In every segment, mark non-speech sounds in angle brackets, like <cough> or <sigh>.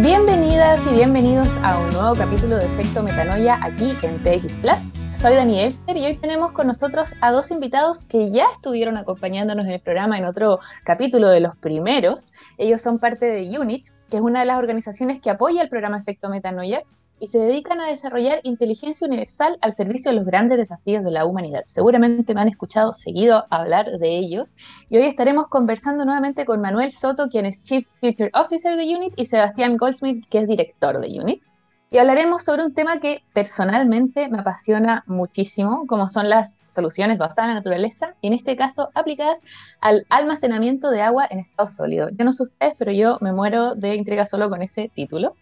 Bienvenidas y bienvenidos a un nuevo capítulo de Efecto Metanoia aquí en TX Plus. Soy Dani Elster y hoy tenemos con nosotros a dos invitados que ya estuvieron acompañándonos en el programa en otro capítulo de los primeros. Ellos son parte de UNIT, que es una de las organizaciones que apoya el programa Efecto Metanoia y se dedican a desarrollar inteligencia universal al servicio de los grandes desafíos de la humanidad. Seguramente me han escuchado seguido hablar de ellos y hoy estaremos conversando nuevamente con Manuel Soto, quien es Chief Future Officer de UNIT, y Sebastián Goldsmith, que es director de UNIT y hablaremos sobre un tema que personalmente me apasiona muchísimo, como son las soluciones basadas en la naturaleza, en este caso aplicadas al almacenamiento de agua en estado sólido. Yo no sé ustedes, pero yo me muero de intriga solo con ese título.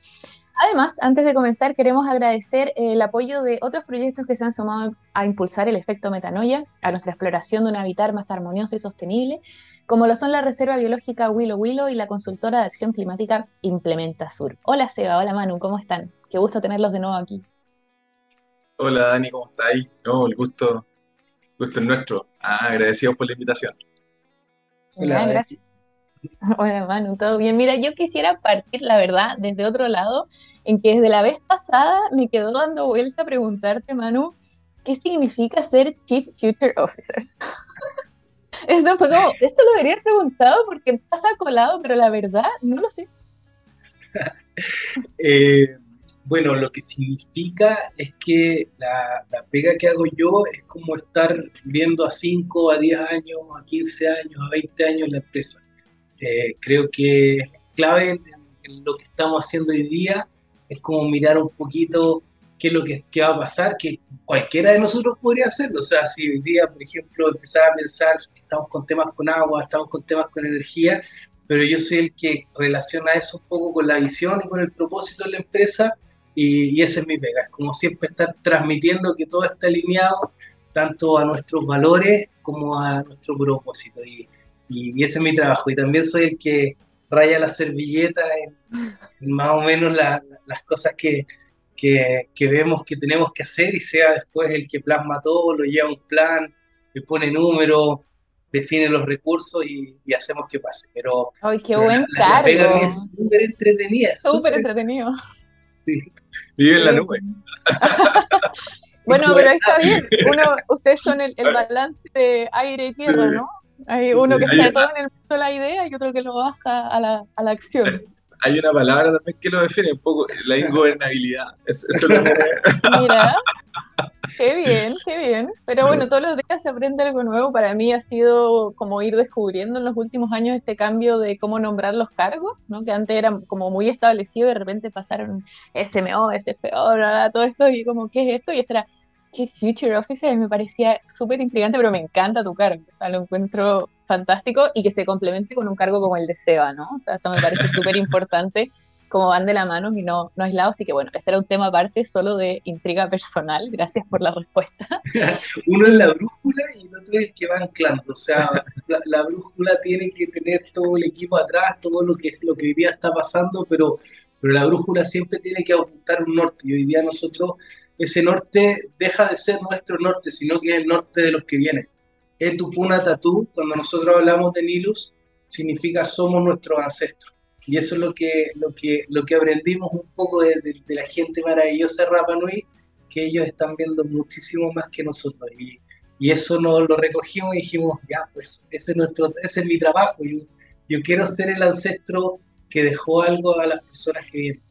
Además, antes de comenzar, queremos agradecer el apoyo de otros proyectos que se han sumado a impulsar el efecto metanoia, a nuestra exploración de un hábitat más armonioso y sostenible, como lo son la Reserva Biológica Willow Willow y la consultora de acción climática Implementa Sur. Hola Seba, hola Manu, ¿cómo están? Qué gusto tenerlos de nuevo aquí. Hola Dani, ¿cómo estáis? No, el gusto, gusto es nuestro. Ah, agradecidos por la invitación. Hola, gracias. <laughs> Hola Manu, ¿todo bien? Mira, yo quisiera partir, la verdad, desde otro lado, en que desde la vez pasada me quedó dando vuelta a preguntarte, Manu, ¿qué significa ser Chief Future Officer? <laughs> Esto fue como, esto lo debería preguntado porque pasa colado, pero la verdad no lo sé. <laughs> eh, bueno, lo que significa es que la, pega que hago yo es como estar viendo a 5, a 10 años, a 15 años, a 20 años la empresa. Eh, creo que es clave en, lo que estamos haciendo hoy día, es como mirar un poquito qué es lo que, va a pasar, que cualquiera de nosotros podría hacerlo. O sea, si hoy día, por ejemplo, empezar a pensar que estamos con temas con agua, estamos con temas con energía, pero yo soy el que relaciona eso un poco con la visión y con el propósito de la empresa y, ese es mi pega, es como siempre estar transmitiendo que todo está alineado tanto a nuestros valores como a nuestro propósito. Y, y, ese es mi trabajo. Y también soy el que raya la servilleta en, más o menos las cosas que, que, que, vemos que tenemos que hacer y sea después el que plasma todo, lo lleva un plan, le pone números, define los recursos y, hacemos que pase. Pero, ¡Ay, qué buen cargo! es súper entretenida. Súper entretenido. Sí. Vive en la nube. <laughs> bueno, pero está bien. Uno, ustedes son el, balance de aire y tierra, ¿no? Hay uno que está todo en el punto de la idea y otro que lo baja a la, a la acción. Hay una palabra también que lo define un poco, la <laughs> ingobernabilidad. Eso, es lo que... <laughs> Mira, Qué <laughs> bien, qué bien. Pero bueno, todos los días se aprende algo nuevo. Para mí ha sido como ir descubriendo en los últimos años este cambio de cómo nombrar los cargos, ¿no? Que antes eran como muy establecidos y de repente pasaron SMO, SFO, todo esto y como, ¿qué es esto? Y este era Chief Future Officer me parecía súper intrigante, pero me encanta tu cargo. O sea, lo encuentro fantástico y que se complemente con un cargo como el de SEBA, ¿no? O sea, eso me parece <laughs> súper importante como van de la mano y no, no aislados. Así que bueno, ese era un tema aparte solo de intriga personal. Gracias por la respuesta. <laughs> Uno es la brújula y el otro es el que va anclando. O sea, la, brújula tiene que tener todo el equipo atrás, todo lo que, lo que hoy día está pasando, pero, pero la brújula siempre tiene que apuntar un norte. Y hoy día nosotros, ese norte deja de ser nuestro norte, sino que es el norte de los que vienen. Es tu puna tatú, cuando nosotros hablamos de Nilus, significa somos nuestros ancestros. Y eso es lo que, lo que, lo que aprendimos un poco de, la gente maravillosa de Rapa Nui, que ellos están viendo muchísimo más que nosotros. Y, y eso nos lo recogimos y dijimos, ya, pues ese es, nuestro, ese es mi trabajo. Yo, yo quiero ser el ancestro que dejó algo a las personas que vienen.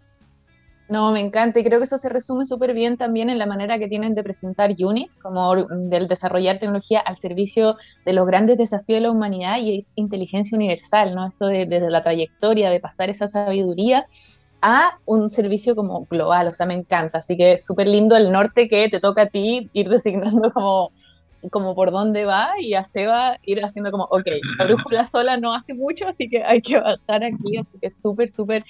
No, me encanta y creo que eso se resume súper bien también en la manera que tienen de presentar UNI, como del desarrollar tecnología al servicio de los grandes desafíos de la humanidad y es inteligencia universal, ¿no? Esto de, desde la trayectoria, de pasar esa sabiduría a un servicio como global, o sea, me encanta, así que súper lindo el norte que te toca a ti ir designando como, como por dónde va y a Seba ir haciendo como, ok, la brújula sola no hace mucho, así que hay que bajar aquí, así que súper, súper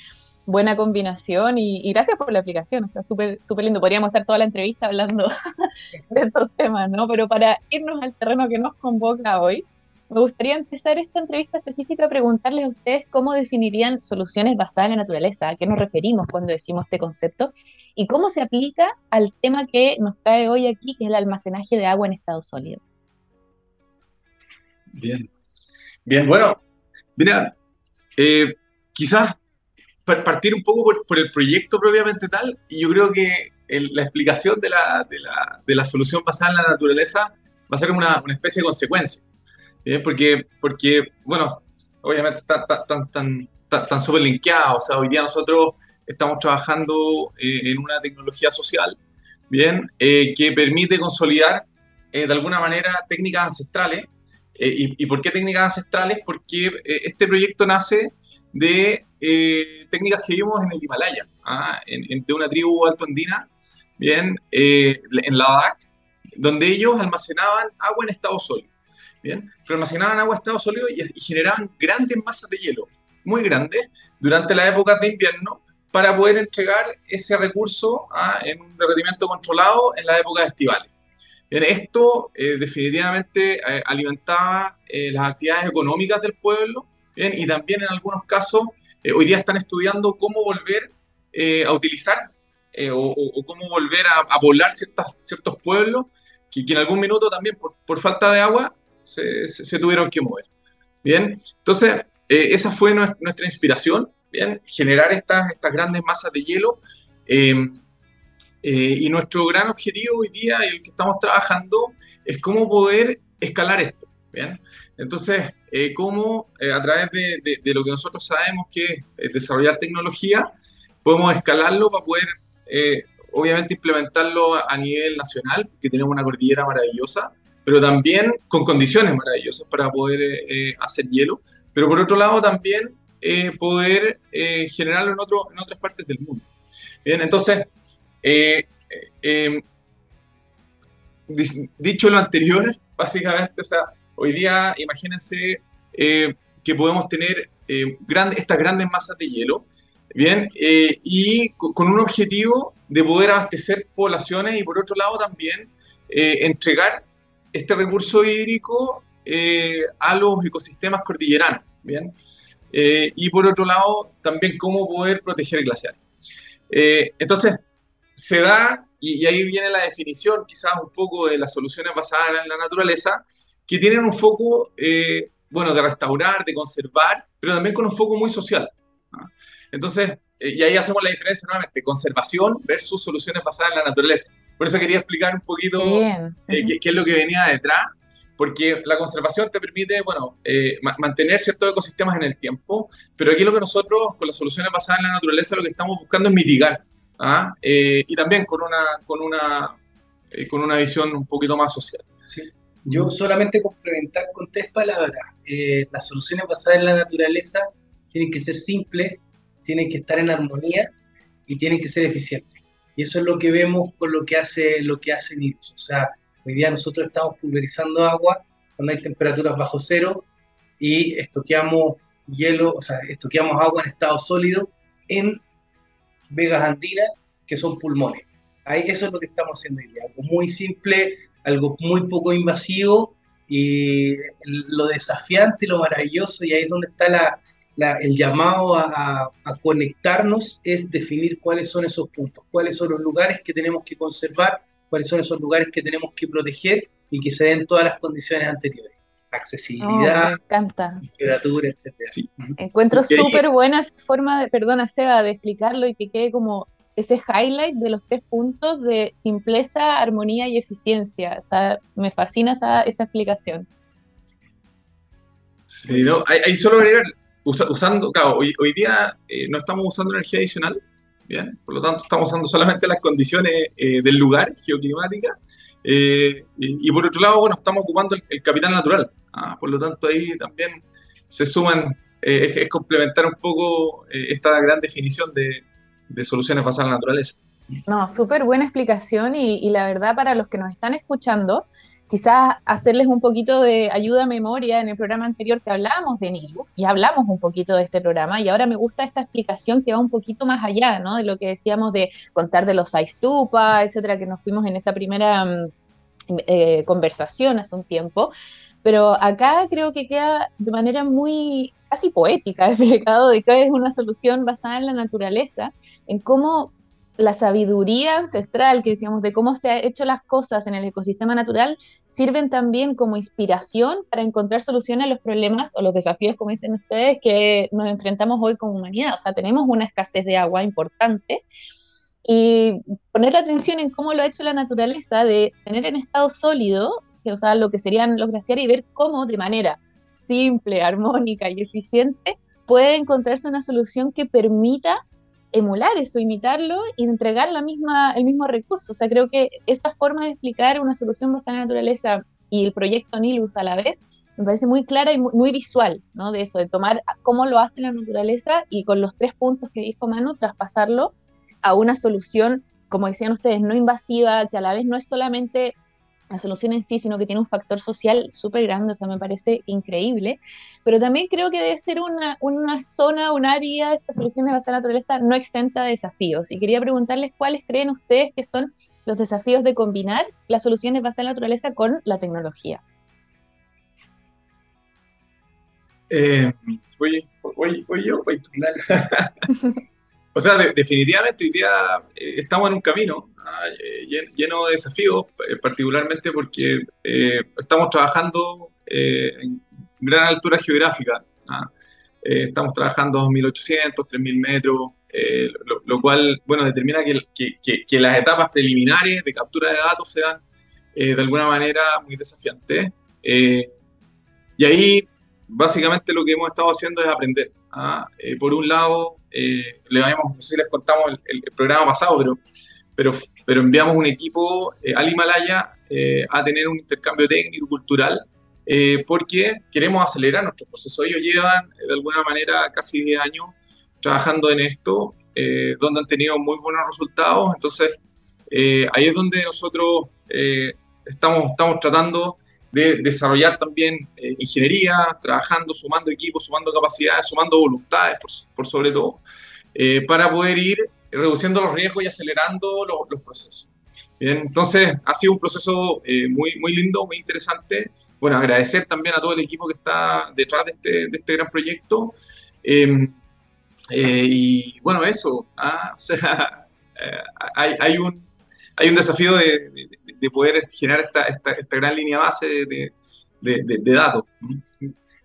buena combinación y, gracias por la aplicación, o sea, súper súper lindo. Podríamos estar toda la entrevista hablando <laughs> de estos temas, ¿no? Pero para irnos al terreno que nos convoca hoy, me gustaría empezar esta entrevista específica a preguntarles a ustedes cómo definirían soluciones basadas en la naturaleza, a qué nos referimos cuando decimos este concepto y cómo se aplica al tema que nos trae hoy aquí, que es el almacenaje de agua en estado sólido. Bien, bien, bueno, mira, eh, quizás partir un poco por, el proyecto propiamente tal, y yo creo que la explicación de la, de, la, de la, solución basada en la naturaleza va a ser una, una especie de consecuencia. Porque, porque, bueno, obviamente están tan, tan, tan, súper linkeados. O sea, hoy día nosotros estamos trabajando eh, en una tecnología social, ¿bien? Eh, que permite consolidar eh, de alguna manera técnicas ancestrales. Y, y, por qué técnicas ancestrales? Porque este proyecto nace de técnicas que vimos en el Himalaya, ¿ah? en, de una tribu alto andina, bien, en Ladakh, donde ellos almacenaban agua en estado sólido. Bien, pero almacenaban agua en estado sólido y, y generaban grandes masas de hielo, muy grandes, durante las épocas de invierno, para poder entregar ese recurso ¿ah? en un derretimiento controlado en la época estivales. Bien, esto eh, definitivamente eh, alimentaba eh, las actividades económicas del pueblo bien, y también en algunos casos hoy día están estudiando cómo volver a utilizar o, cómo volver a, poblar ciertas, ciertos pueblos que, que, en algún minuto también por, por falta de agua se, se, tuvieron que mover. Bien, entonces esa fue nuestra inspiración generar estas, estas grandes masas de hielo. Em, eh, y nuestro gran objetivo hoy día y el que estamos trabajando es cómo poder escalar esto. ¿bien? Entonces, eh, cómo eh, a través de, de, lo que nosotros sabemos que es desarrollar tecnología, podemos escalarlo para poder, obviamente, implementarlo a, nivel nacional, porque tenemos una cordillera maravillosa, pero también con condiciones maravillosas para poder hacer hielo. Pero por otro lado, también eh, poder eh, generarlo en, otro, en otras partes del mundo. Bien, entonces, eh, em, dicho lo anterior, <laughs> básicamente, o sea, hoy día imagínense que podemos tener estas grandes masas de hielo, bien, y con un objetivo de poder abastecer poblaciones y por otro lado también entregar este recurso hídrico a los ecosistemas cordilleranos, bien. Eh, y por otro lado, también cómo poder proteger el glaciar. Eh, entonces, se da, y, ahí viene la definición quizás un poco de las soluciones basadas en la naturaleza, que tienen un foco, eh, bueno, de restaurar, de conservar, pero también con un foco muy social. Entonces, y ahí hacemos la diferencia nuevamente, conservación versus soluciones basadas en la naturaleza. Por eso quería explicar un poquito qué, qué, es lo que venía detrás porque la conservación te permite, bueno, eh, mantener ciertos ecosistemas en el tiempo, pero aquí lo que nosotros, con las soluciones basadas en la naturaleza, lo que estamos buscando es mitigar, ¿ah? eh, y también con una, con, una, eh, con una visión un poquito más social. Sí. Yo solamente complementar con tres palabras. las soluciones basadas en la naturaleza tienen que ser simples, tienen que estar en armonía y tienen que ser eficientes. Y eso es lo que vemos con lo que hace, lo que hace NIRUS. O sea, Hoy día nosotros estamos pulverizando agua cuando hay temperaturas bajo cero y estoqueamos hielo, o sea, estoqueamos agua en estado sólido en vegas andinas, que son pulmones. Ahí eso es lo que estamos haciendo hoy día. Algo muy simple, algo muy poco invasivo y lo desafiante, lo maravilloso, y ahí es donde está el llamado a, a, conectarnos, es definir cuáles son esos puntos, cuáles son los lugares que tenemos que conservar cuáles son esos lugares que tenemos que proteger y que se den todas las condiciones anteriores. Accesibilidad, oh, encanta. temperatura, etc. Encuentro súper buena forma de, perdona Seba, de explicarlo y que quede como ese highlight de los tres puntos de simpleza, armonía y eficiencia. O sea, me fascina esa, esa explicación. Sí, no, hay, solo agregar, usando, claro, hoy, hoy día eh, no estamos usando energía adicional, ¿bien? Por lo tanto, estamos usando solamente las condiciones eh, del lugar, geoclimática, eh, y, por otro lado, bueno, estamos ocupando el, capital natural. ¿ah? Por lo tanto, ahí también se suman, eh, es, complementar un poco esta gran definición de, de soluciones basadas en la naturaleza. No, súper buena explicación y, la verdad para los que nos están escuchando, quizás hacerles un poquito de ayuda a memoria en el programa anterior que hablábamos de Nilus y hablamos un poquito de este programa y ahora me gusta esta explicación que va un poquito más allá, ¿no? De lo que decíamos de contar de los Aistupa, etcétera, que nos fuimos en esa primera mm, eh, conversación hace un tiempo. Pero acá creo que queda de manera muy casi poética <laughs> explicado de que es una solución basada en la naturaleza, en cómo la sabiduría ancestral que decíamos de cómo se han hecho las cosas en el ecosistema natural sirven también como inspiración para encontrar soluciones a los problemas o los desafíos, como dicen ustedes, que nos enfrentamos hoy como humanidad. O sea, tenemos una escasez de agua importante y poner atención en cómo lo ha hecho la naturaleza de tener en estado sólido, o sea, lo que serían los glaciares y ver cómo de manera simple, armónica y eficiente puede encontrarse una solución que permita emular eso, imitarlo y entregar la misma, el mismo recurso. O sea, creo que esa forma de explicar una solución basada en la naturaleza y el proyecto Nilus a la vez me parece muy clara y muy, visual, ¿no? De eso, de tomar cómo lo hace la naturaleza y con los tres puntos que dijo Manu, traspasarlo a una solución, como decían ustedes, no invasiva, que a la vez no es solamente la solución en sí, sino que tiene un factor social súper grande, o sea, me parece increíble. Pero también creo que debe ser una, una zona, un área, esta solución de base la naturaleza no exenta de desafíos. Y quería preguntarles cuáles creen ustedes que son los desafíos de combinar las soluciones basadas en la naturaleza con la tecnología. Eh, oye, oye, oye, oye, O sea, definitivamente hoy día eh, estamos en un camino ah, eh, lleno de desafíos, eh, particularmente porque estamos trabajando en gran altura geográfica. Ah, estamos trabajando a 2.800, 3.000 metros, lo, cual, bueno, determina que, que, las etapas preliminares de captura de datos sean de alguna manera muy desafiantes. y ahí, básicamente, lo que hemos estado haciendo es aprender. Ah, por un lado, eh, no sé si les contamos el, programa pasado, pero, pero, pero enviamos un equipo eh, al Himalaya eh, a tener un intercambio técnico cultural porque queremos acelerar nuestro proceso. Ellos llevan de alguna manera casi 10 años trabajando en esto, donde han tenido muy buenos resultados. Entonces, ahí es donde nosotros estamos, estamos tratando de desarrollar también eh, ingeniería, trabajando, sumando equipos, sumando capacidades, sumando voluntades, por, sobre todo, eh, para poder ir reduciendo los riesgos y acelerando los, procesos. Bien, entonces ha sido un proceso eh, muy, muy lindo, muy interesante. Bueno, agradecer también a todo el equipo que está detrás de este, de este gran proyecto. Em, y bueno, eso, ah, <laughs> o sea, hay, hay, un, hay un desafío de, de poder generar esta, esta, esta gran línea base de, de, datos.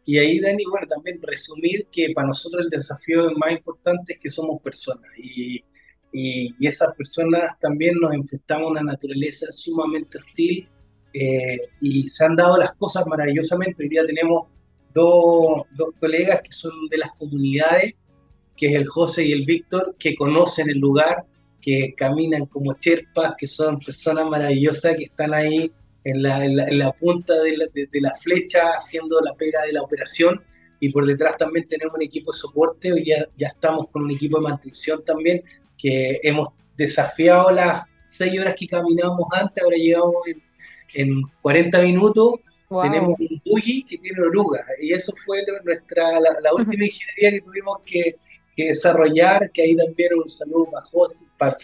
Y ahí, Dani, bueno, también resumir que para nosotros el desafío más importante es que somos personas y, y, esas personas también nos enfrentamos a una naturaleza sumamente hostil eh, y se han dado las cosas maravillosamente. Hoy día tenemos dos, dos colegas que son de las comunidades, que es el José y el Víctor, que conocen el lugar, que caminan como cherpas, que son personas maravillosas que están ahí en la, en la, punta de la, de, la, flecha haciendo la pega de la operación. Y por detrás también tenemos un equipo de soporte, hoy ya, ya estamos con un equipo de mantención también, que hemos desafiado las seis horas que caminábamos antes, ahora llegamos en, en 40 minutos, tenemos un buggy que tiene orugas. Y eso fue nuestra, la, la <laughs> última ingeniería que tuvimos que desarrollar, que ahí también un saludo para José, para,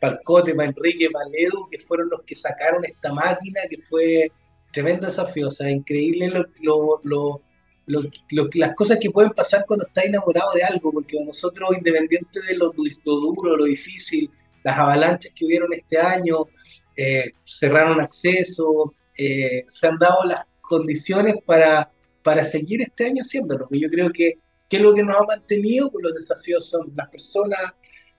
para Cote, para Enrique, para Edu, que fueron los que sacaron esta máquina, que fue tremendo desafío, o sea, increíble lo, lo, lo, las cosas que pueden pasar cuando estás enamorado de algo, porque nosotros, independiente de lo, duro, lo difícil, las avalanchas que hubieron este año, eh, cerraron acceso, eh, se han dado las condiciones para, para seguir este año haciéndolo. Yo creo que ¿Qué es lo que nos ha mantenido? Pues los desafíos son las personas,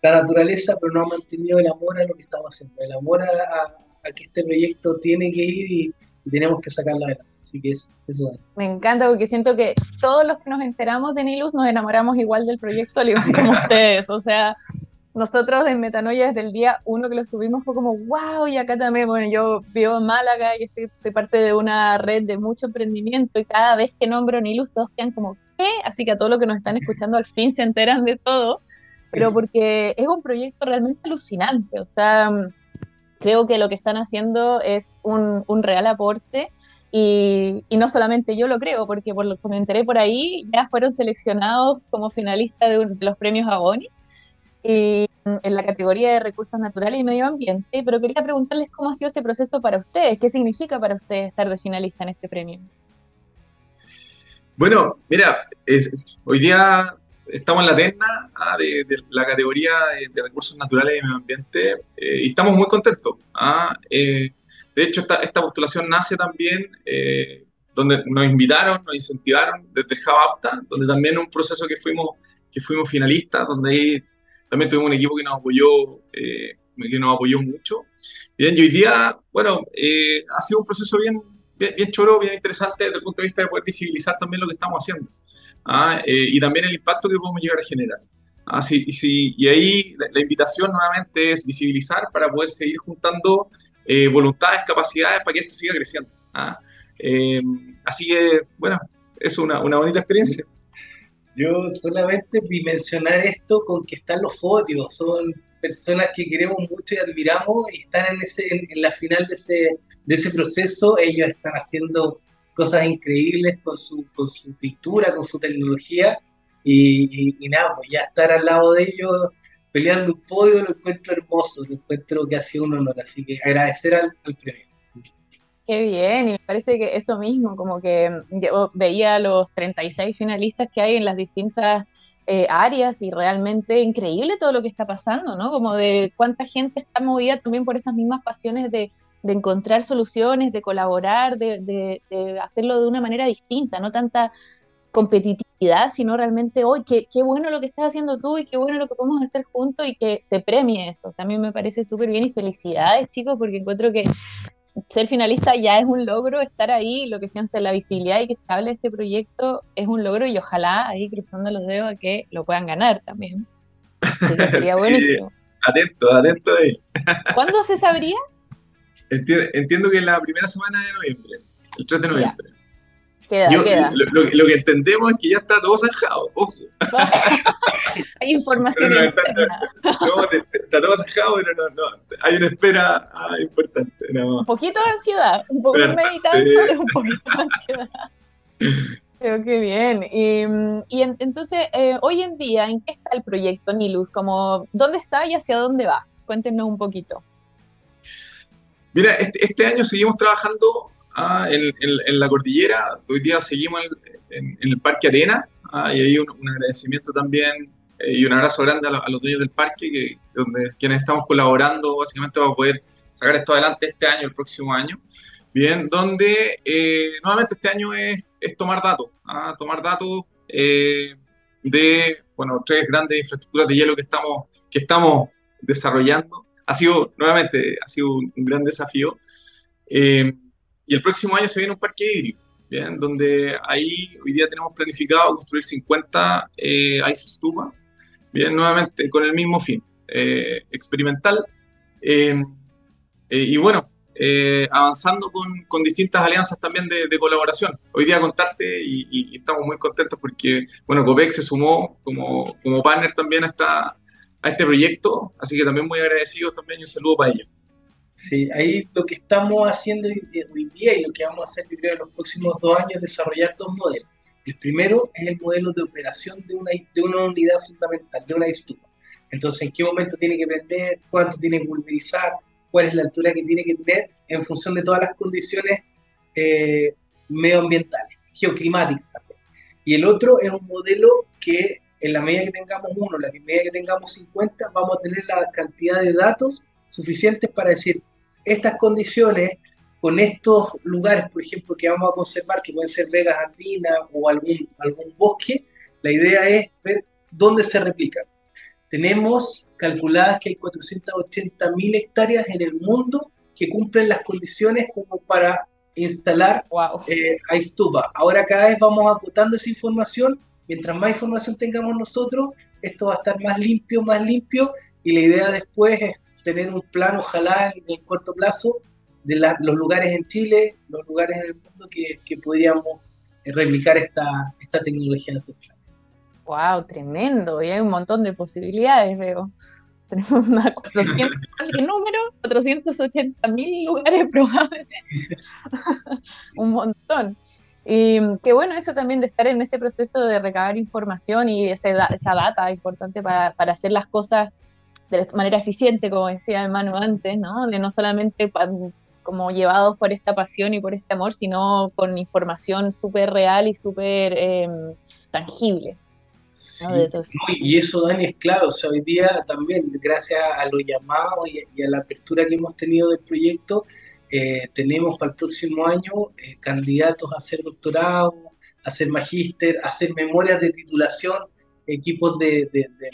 la naturaleza, pero nos ha mantenido el amor a lo que estamos haciendo, el amor a, que este proyecto tiene que ir y, tenemos que sacarlo adelante. Así que eso, eso Me encanta porque siento que todos los que nos enteramos de Nilus nos enamoramos igual del proyecto, al igual como <laughs> ustedes. O sea, nosotros en Metanoia desde el día uno que lo subimos fue como, wow, y acá también, bueno, yo vivo en Málaga y estoy, soy parte de una red de mucho emprendimiento y cada vez que nombro Nilus todos quedan como, Así que a todos los que nos están escuchando al fin se enteran de todo, pero porque es un proyecto realmente alucinante, o sea, creo que lo que están haciendo es un, un real aporte. Y, y, no solamente yo lo creo, porque por lo que me enteré por ahí, ya fueron seleccionados como finalistas de, de, los premios Agoni y, en la categoría de recursos naturales y medio ambiente. Pero quería preguntarles cómo ha sido ese proceso para ustedes, qué significa para ustedes estar de finalista en este premio. Bueno, mira, hoy día estamos en la terna ah, de, la categoría de, recursos naturales y medio ambiente eh, y estamos muy contentos. Ah, de hecho, esta, esta, postulación nace también donde nos invitaron, nos incentivaron desde Javapta, donde también un proceso que fuimos, que fuimos finalistas, donde ahí también tuvimos un equipo que nos apoyó, eh, que nos apoyó mucho. Bien, y hoy día, bueno, eh, ha sido un proceso bien, bien, choro, bien interesante desde el punto de vista de poder visibilizar también lo que estamos haciendo. ¿ah? Eh, y también el impacto que podemos llegar a generar. ¿ah? Sí, y, y, ahí la, invitación nuevamente es visibilizar para poder seguir juntando voluntades, capacidades para que esto siga creciendo. ¿ah? Eh, así que, bueno, es una, una, bonita experiencia. Yo solamente dimensionar esto con que están los fotios, son personas que queremos mucho y admiramos y están en, ese, en, la final de ese, de ese proceso, ellos están haciendo cosas increíbles con su, con su pintura, con su tecnología y, y, nada, pues ya estar al lado de ellos peleando un podio lo encuentro hermoso, lo encuentro que ha sido un honor, así que agradecer al, al premio. Qué bien, y me parece que eso mismo, como que yo veía los 36 finalistas que hay en las distintas eh, áreas y realmente increíble todo lo que está pasando, ¿no? Como de cuánta gente está movida también por esas mismas pasiones de, encontrar soluciones, de colaborar, de, hacerlo de una manera distinta, no tanta competitividad, sino realmente, hoy qué, qué, bueno lo que estás haciendo tú y qué bueno lo que podemos hacer juntos y que se premie eso. O sea, a mí me parece súper bien y felicidades, chicos, porque encuentro que ser finalista ya es un logro, estar ahí, lo que siento la visibilidad y que se hable de este proyecto es un logro y ojalá ahí cruzando los dedos a que lo puedan ganar también. <laughs> sería buenísimo. Atento, atento ahí. <laughs> ¿Cuándo se sabría? Entiendo, que en la primera semana de noviembre, el 3 de noviembre. Queda, queda. Lo, que entendemos es que ya está todo zanjado, ojo. <laughs> hay información. no, está, todo zanjado, pero no, no, hay una espera ah, importante. Un poquito de ansiedad, un poco meditando, <laughs> un poquito de ansiedad. Creo que bien. Y, y entonces, eh, hoy en día, ¿en qué está el proyecto Nilus? Como, ¿Dónde está y hacia dónde va? Cuéntenos un poquito. Mira, este, este año seguimos trabajando Ah, en, la cordillera. Hoy día seguimos en, el Parque Arena ah, y hay un, agradecimiento también eh, y un abrazo grande a, los dueños del parque, que, donde quienes estamos colaborando básicamente para poder sacar esto adelante este año, el próximo año. Bien, donde eh, nuevamente este año es, tomar datos, ah, tomar datos eh, de bueno, tres grandes infraestructuras de hielo que estamos, que estamos desarrollando. Ha sido, nuevamente, ha sido un, gran desafío. Y el próximo año se viene un parque hídrico, ¿bien? donde ahí hoy día tenemos planificado construir 50 eh, ice stupas, bien, nuevamente con el mismo fin, eh, experimental. Em, eh, y bueno, eh, avanzando con, con, distintas alianzas también de, de, colaboración. Hoy día contarte y, estamos muy contentos porque, bueno, COPEX se sumó como, como partner también a, esta, a este proyecto, así que también muy agradecidos también y un saludo para ellos. Sí, ahí lo que estamos haciendo hoy día y lo que vamos a hacer, yo creo, en los próximos dos años es desarrollar dos modelos. El primero es el modelo de operación de una, de una unidad fundamental, de una estufa. Entonces, ¿en qué momento tiene que prender? ¿Cuánto tiene que pulverizar? ¿Cuál es la altura que tiene que tener? En función de todas las condiciones eh, medioambientales, geoclimáticas también. Y el otro es un modelo que en la medida que tengamos uno, en la medida que tengamos 50, vamos a tener la cantidad de datos suficientes para decir, estas condiciones con estos lugares, por ejemplo, que vamos a conservar, que pueden ser vegas andinas o algún, algún bosque, la idea es ver dónde se replican. Tenemos calculadas que hay 480 mil hectáreas en el mundo que cumplen las condiciones como para instalar wow. eh, Ahora cada vez vamos acotando esa información. Mientras más información tengamos nosotros, esto va a estar más limpio, más limpio. Y la idea después es tener un plan, ojalá en el corto plazo, de los lugares en Chile, los lugares en el mundo que, que podríamos eh, replicar esta, esta tecnología ancestral. ¡Wow! Tremendo. Y hay un montón de posibilidades, veo. <laughs> Tenemos más 400, ¿qué número? 480 mil lugares <laughs> probables. <laughs> un montón. Y qué bueno eso también de estar en ese proceso de recabar información y esa, data importante para hacer las cosas de manera eficiente, como decía hermano antes, ¿no? De no solamente como llevados por esta pasión y por este amor, sino con información súper real y súper em, tangible. y eso, Dani, es claro, o sea, hoy día también, gracias a los llamados y, a la apertura que hemos tenido del proyecto, eh, tenemos para el próximo año eh, candidatos a hacer doctorado, a hacer magíster, a hacer memorias de titulación, equipos de,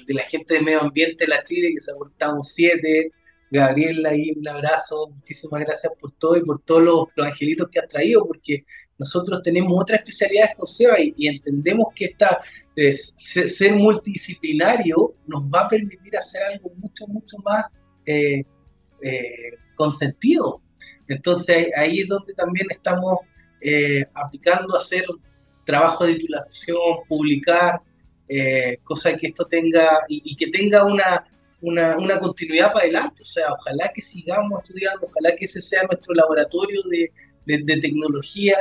la gente de medio ambiente de la Chile, que se ha portado siete, Gabriela, ahí un abrazo, muchísimas gracias por todo y por todos los, los angelitos que has traído, porque nosotros tenemos otras especialidades con SEBA y, entendemos que esta, ser multidisciplinario nos va a permitir hacer algo mucho, mucho más eh, eh, con sentido. Entonces ahí es donde también estamos eh, aplicando hacer trabajo de titulación, publicar, cosa que esto tenga y, que tenga una, una, continuidad para adelante. O sea, ojalá que sigamos estudiando, ojalá que ese sea nuestro laboratorio de, de tecnología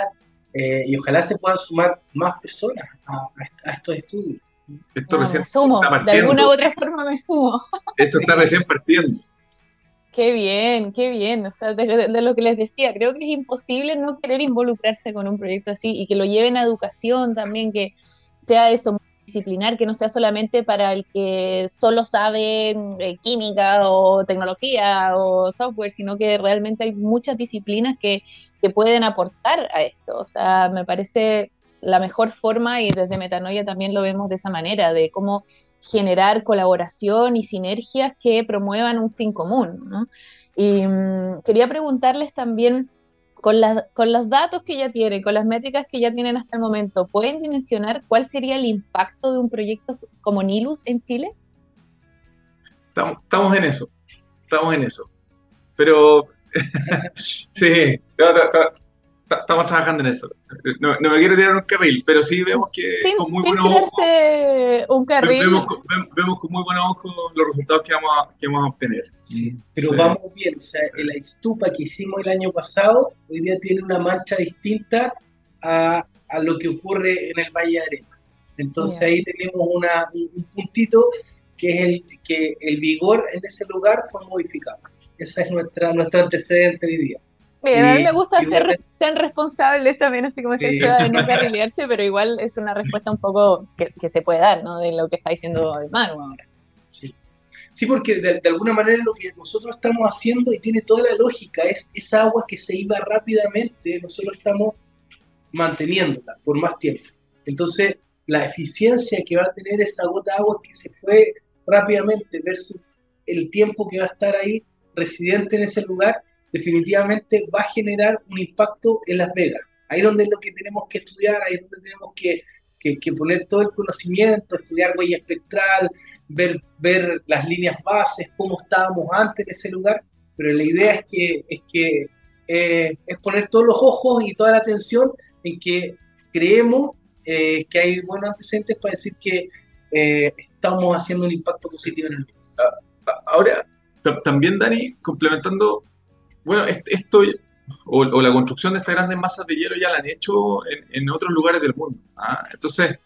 eh, y ojalá se puedan sumar más personas a, estos estudios. Esto recién me sumo, de alguna u otra forma me sumo. Esto está recién partiendo. <laughs> Qué bien, qué bien. O sea, de, lo que les decía, creo que es imposible no querer involucrarse con un proyecto así y que lo lleven a educación también, que sea eso disciplinar, que no sea solamente para el que solo sabe eh, química o tecnología o software, sino que realmente hay muchas disciplinas que, que pueden aportar a esto. O sea, me parece la mejor forma y desde Metanoia también lo vemos de esa manera, de cómo generar colaboración y sinergias que promuevan un fin común. Y mm, quería preguntarles también, con, con los datos que ya tienen, con las métricas que ya tienen hasta el momento, ¿pueden dimensionar cuál sería el impacto de un proyecto como Nilus en Chile? Estamos, en eso, estamos en eso. Pero <laughs> sí, estamos trabajando en eso. No, me quiero tirar un carril, pero sí vemos que con muy buenos ojos. Un carril. Vemos, con muy buenos ojos los resultados que vamos a, que vamos a obtener. Sí, pero vamos bien. O sea, la estupa que hicimos el año pasado, hoy día tiene una mancha distinta a, a lo que ocurre en el Valle de Arena. Entonces ahí tenemos una, un puntito que es el que el vigor en ese lugar fue modificado. Esa es nuestra, nuestro antecedente hoy día. Bien, a mí me gusta ser tan responsables también, así como se de no <laughs> carrilearse, pero igual es una respuesta un poco que, se puede dar, ¿no? De lo que está diciendo Manu ahora. Sí, sí porque de, alguna manera lo que nosotros estamos haciendo y tiene toda la lógica es esa agua que se iba rápidamente, nosotros estamos manteniéndola por más tiempo. Entonces, la eficiencia que va a tener esa gota de agua que se fue rápidamente versus el tiempo que va a estar ahí residente en ese lugar definitivamente va a generar un impacto en Las Vegas. Ahí es donde es lo que tenemos que estudiar, ahí es donde tenemos que, que, poner todo el conocimiento, estudiar huella espectral, ver, ver las líneas bases, cómo estábamos antes en ese lugar, pero la idea es que, es, que eh, es poner todos los ojos y toda la atención en que creemos eh, que hay buenos antecedentes para decir que eh, estamos haciendo un impacto positivo en el mundo. Ah, ahora, también, Dani, complementando bueno, esto o, la construcción de estas grandes masas de hielo ya la han hecho en, otros lugares del mundo. ¿ah? Entonces,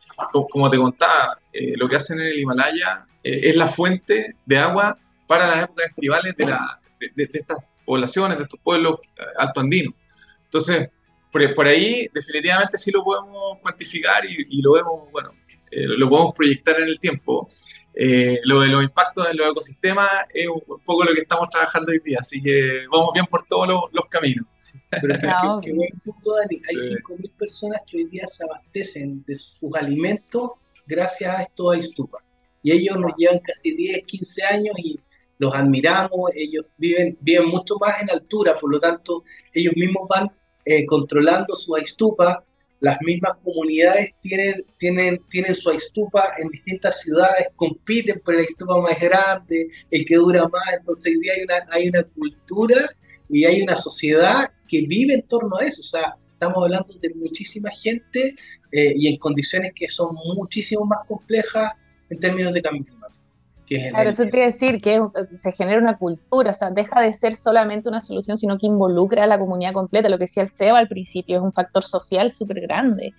como, te contaba, eh, lo que hacen en el Himalaya eh, es la fuente de agua para las épocas estivales de, la, de, estas poblaciones, de estos pueblos eh, altoandinos. Entonces, por, ahí definitivamente sí lo podemos cuantificar y lo vemos, bueno, lo podemos proyectar en el tiempo. Eh, lo de los impactos en los ecosistemas es un poco lo que estamos trabajando hoy día, así que vamos bien por todos los, caminos. Pero qué, buen punto, Dani. Hay 5.000 personas que hoy día se abastecen de sus alimentos gracias a estos Aistupa. Y ellos nos llevan casi 10, 15 años y los admiramos, ellos viven, viven mucho más en altura, por lo tanto, ellos mismos van eh, controlando su Aistupa, las mismas comunidades tienen, tienen, tienen su estupa en distintas ciudades, compiten por el estupa más grande, el que dura más, entonces hoy día hay una, hay una cultura y hay una sociedad que vive en torno a eso, o sea, estamos hablando de muchísima gente eh, y en condiciones que son muchísimo más complejas en términos de cambio climático. Claro, eso quiere decir que se genera una cultura, o sea, deja de ser solamente una solución, sino que involucra a la comunidad completa. Lo que decía el SEBA al principio es un factor social súper grande.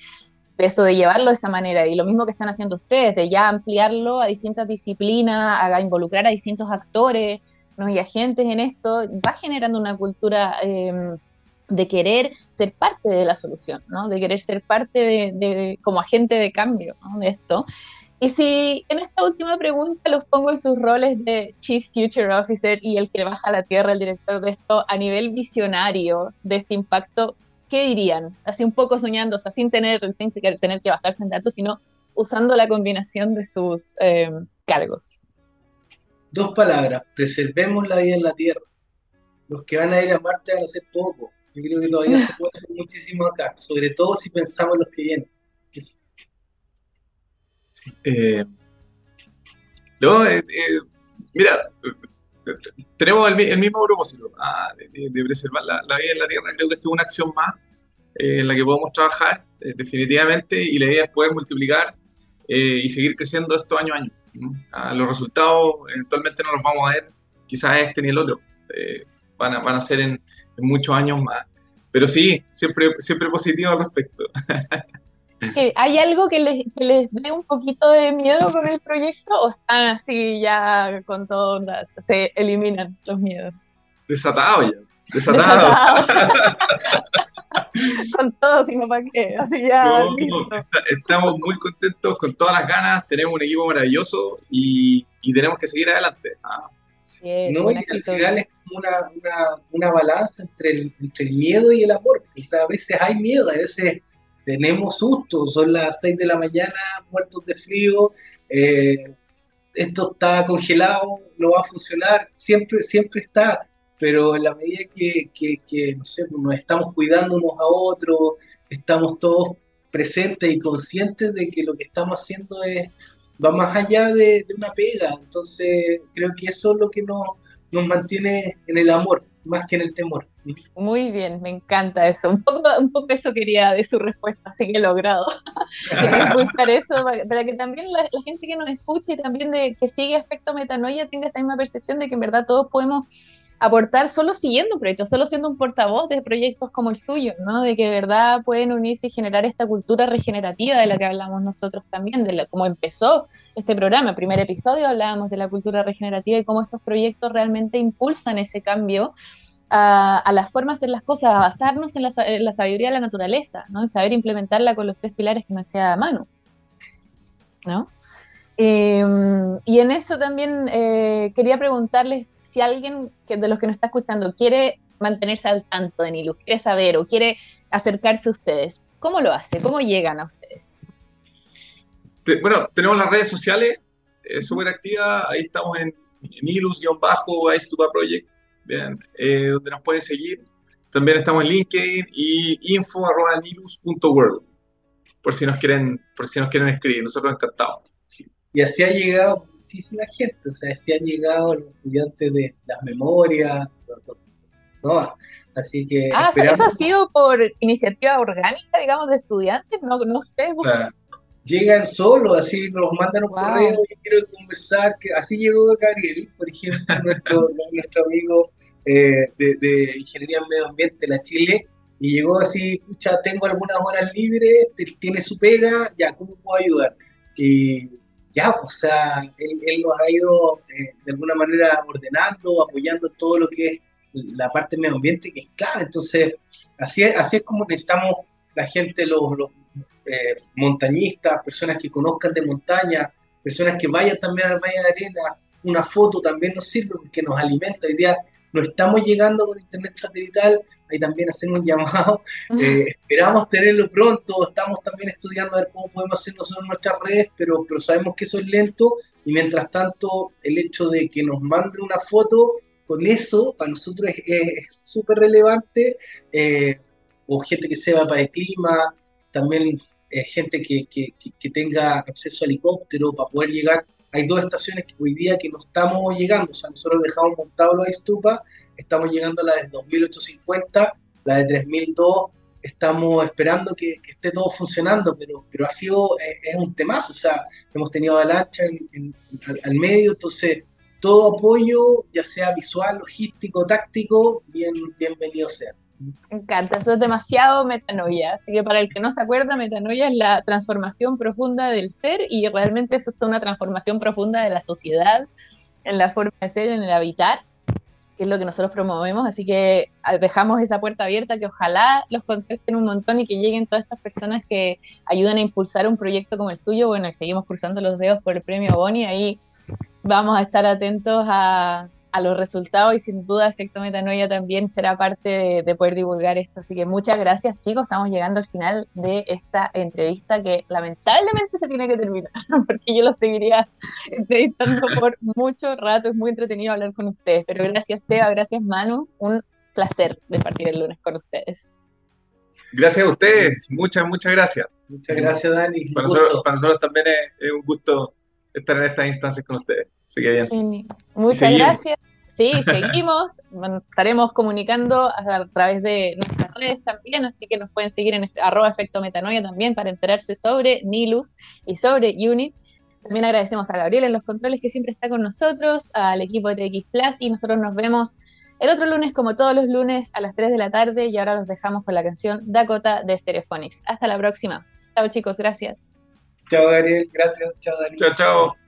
De eso de llevarlo de esa manera. Y lo mismo que están haciendo ustedes, de ya ampliarlo a distintas disciplinas, a involucrar a distintos actores ¿no? y agentes en esto, va generando una cultura em, de querer ser parte de la solución, ¿no? de querer ser parte de, como agente de cambio de esto. Y si en esta última pregunta los pongo en sus roles de Chief Future Officer y el que baja a la tierra, el director de esto, a nivel visionario de este impacto, ¿qué dirían? Así un poco soñando, o sea, sin tener, sin tener que basarse en datos, sino usando la combinación de sus eh, cargos. Dos palabras, preservemos la vida en la Tierra. Los que van a ir a Marte van a ser pocos. Yo creo que todavía se puede hacer muchísimo acá, sobre todo si pensamos en los que vienen. Eh, no, eh, mira, tenemos el, mismo propósito ah, de, preservar la, vida en la Tierra. Creo que esto es una acción más en la que podemos trabajar definitivamente y la idea es poder multiplicar y seguir creciendo esto año a año los resultados eventualmente no los vamos a ver, quizás este ni el otro, eh, van, a, van a ser en, muchos años más. Pero sí, siempre, siempre positivo al respecto. <laughs> ¿Hay algo que les, que les dé un poquito de miedo con el proyecto o están así ya con todas, se eliminan los miedos? Desatado ya, desatado. <laughs> con todo, sino para qué, así ya. estamos muy contentos, con todas las ganas, tenemos un equipo maravilloso y, tenemos que seguir adelante. Ah. no, y al final es como una, una, una, balanza entre el, entre el miedo y el amor. O sea, a veces hay miedo, a veces tenemos susto, son las 6 de la mañana, muertos de frío, eh, esto está congelado, no va a funcionar, siempre, siempre está pero en la medida que, no pues, nos estamos cuidando unos a otros, estamos todos presentes y conscientes de que lo que estamos haciendo es va más allá de, una pega. Entonces, creo que eso es lo que nos mantiene en el amor, más que en el temor. Muy bien, me encanta eso. Un poco, un poco eso quería de su respuesta, así que he logrado <laughs> impulsar eso para, que también la, la, gente que nos escuche y también de que sigue efecto metanoia tenga esa misma percepción de que en verdad todos podemos aportar solo siguiendo un proyecto, solo siendo un portavoz de proyectos como el suyo, ¿no? De que de verdad pueden unirse y generar esta cultura regenerativa de la que hablamos nosotros también, de cómo empezó este programa. El primer episodio hablábamos de la cultura regenerativa y cómo estos proyectos realmente impulsan ese cambio a, las formas de hacer las cosas, a basarnos en la, sabiduría de la naturaleza, ¿no? Y saber implementarla con los tres pilares que nos sea a mano, ¿no? Em, y en eso también eh, quería preguntarles si alguien que, de los que nos está escuchando quiere mantenerse al tanto de Nilus, quiere saber o quiere acercarse a ustedes, ¿cómo lo hace? ¿Cómo llegan a ustedes? bueno, tenemos las redes sociales eh, súper activas, ahí estamos en Nilus-bajo, Project, bien, eh, donde nos pueden seguir. También estamos en LinkedIn y info.nilus.world, por si nos quieren, por si nos quieren escribir, nosotros encantados. Y así ha llegado muchísima gente, o sea, así han llegado los estudiantes de las memorias, ¿no? Así que... Ah, ¿eso ha sido por iniciativa orgánica, digamos, de estudiantes? ¿No, no ustedes? llegan solos, así nos mandan un correo, y quiero conversar, que así llegó Gabriel, por ejemplo, <laughs> nuestro, nuestro amigo eh, de, de, Ingeniería en Medio Ambiente, la Chile, y llegó así, pucha, tengo algunas horas libres, tiene su pega, ya, ¿cómo puedo ayudar? Y ya, o sea, él, él nos ha ido eh, de alguna manera ordenando, apoyando todo lo que es la parte medio ambiente, que es clave. Entonces, así es, así es como necesitamos la gente, los, eh, montañistas, personas que conozcan de montaña, personas que vayan también al Valle de Arena. Una foto también nos sirve porque nos alimenta. Hoy día no estamos llegando con internet satelital, ahí también hacemos un llamado. Eh, esperamos tenerlo pronto, estamos también estudiando a ver cómo podemos hacer nosotros nuestras redes, pero, pero sabemos que eso es lento y mientras tanto el hecho de que nos mande una foto con eso para nosotros es súper relevante, eh, o gente que sepa para el clima, también eh, gente que, que, que, tenga acceso a helicóptero para poder llegar hay dos estaciones que hoy día que no estamos llegando, o sea, nosotros dejamos montados los estupas, estamos llegando a la de 2850, la de 3002, estamos esperando que, esté todo funcionando, pero, pero ha sido, eh, es, un temazo, o sea, hemos tenido avalancha en, al, medio, entonces todo apoyo, ya sea visual, logístico, táctico, bien, bienvenido sea. Me encanta, eso es demasiado metanoia. Así que para el que no se acuerda, metanoia es la transformación profunda del ser y realmente eso es una transformación profunda de la sociedad, en la forma de ser, en el habitar. que es lo que nosotros promovemos, así que ah, dejamos esa puerta abierta, que ojalá los contacten un montón y que lleguen todas estas personas que ayuden a impulsar un proyecto como el suyo, bueno, seguimos cruzando los dedos por el premio Boni, ahí vamos a estar atentos a, a los resultados y sin duda Efecto Metanoia también será parte de, poder divulgar esto. Así que muchas gracias chicos, estamos llegando al final de esta entrevista que lamentablemente se tiene que terminar <laughs> porque yo lo seguiría entrevistando por mucho rato, es muy entretenido hablar con ustedes, pero gracias Seba, gracias Manu, un placer de partir el lunes con ustedes. Gracias a ustedes, muchas, muchas gracias. Muchas gracias Dani. Para nosotros, también es un gusto estar en estas instancias con ustedes. Así que bien. Muchas gracias. Sí, <laughs> seguimos. estaremos comunicando a través de nuestras redes también, así que nos pueden seguir en arroba efecto metanoia también para enterarse sobre Nilus y sobre Unit. También agradecemos a Gabriel en los controles que siempre está con nosotros, al equipo de TX Plus y nosotros nos vemos el otro lunes como todos los lunes a las 3 de la tarde y ahora los dejamos con la canción Dakota de Stereophonics. Hasta la próxima. Chao chicos, gracias. Chao Gabriel, gracias. Chao Dani. Chao, chao.